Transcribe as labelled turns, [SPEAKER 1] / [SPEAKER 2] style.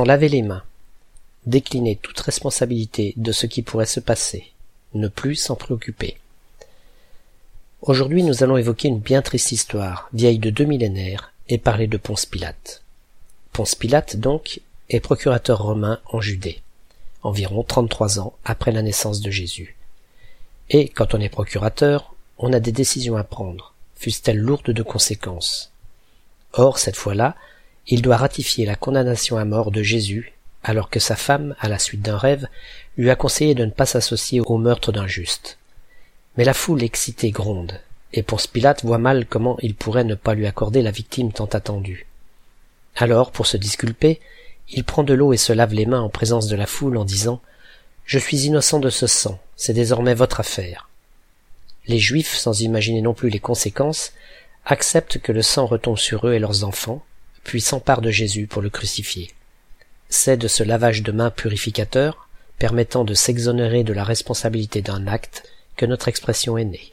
[SPEAKER 1] Laver les mains. Décliner toute responsabilité de ce qui pourrait se passer. Ne plus s'en préoccuper. Aujourd'hui nous allons évoquer une bien triste histoire, vieille de deux millénaires, et parler de Ponce Pilate. Ponce Pilate, donc, est procurateur romain en Judée, environ trente-trois ans après la naissance de Jésus. Et, quand on est procurateur, on a des décisions à prendre, fussent-elles lourdes de conséquences. Or, cette fois-là, il doit ratifier la condamnation à mort de Jésus, alors que sa femme, à la suite d'un rêve, lui a conseillé de ne pas s'associer au meurtre d'un juste. Mais la foule excitée gronde, et Ponce Pilate voit mal comment il pourrait ne pas lui accorder la victime tant attendue. Alors, pour se disculper, il prend de l'eau et se lave les mains en présence de la foule en disant Je suis innocent de ce sang, c'est désormais votre affaire. Les Juifs, sans imaginer non plus les conséquences, acceptent que le sang retombe sur eux et leurs enfants, puis s'emparent de Jésus pour le crucifier. C'est de ce lavage de mains purificateur, permettant de s'exonérer de la responsabilité d'un acte, que notre expression est née.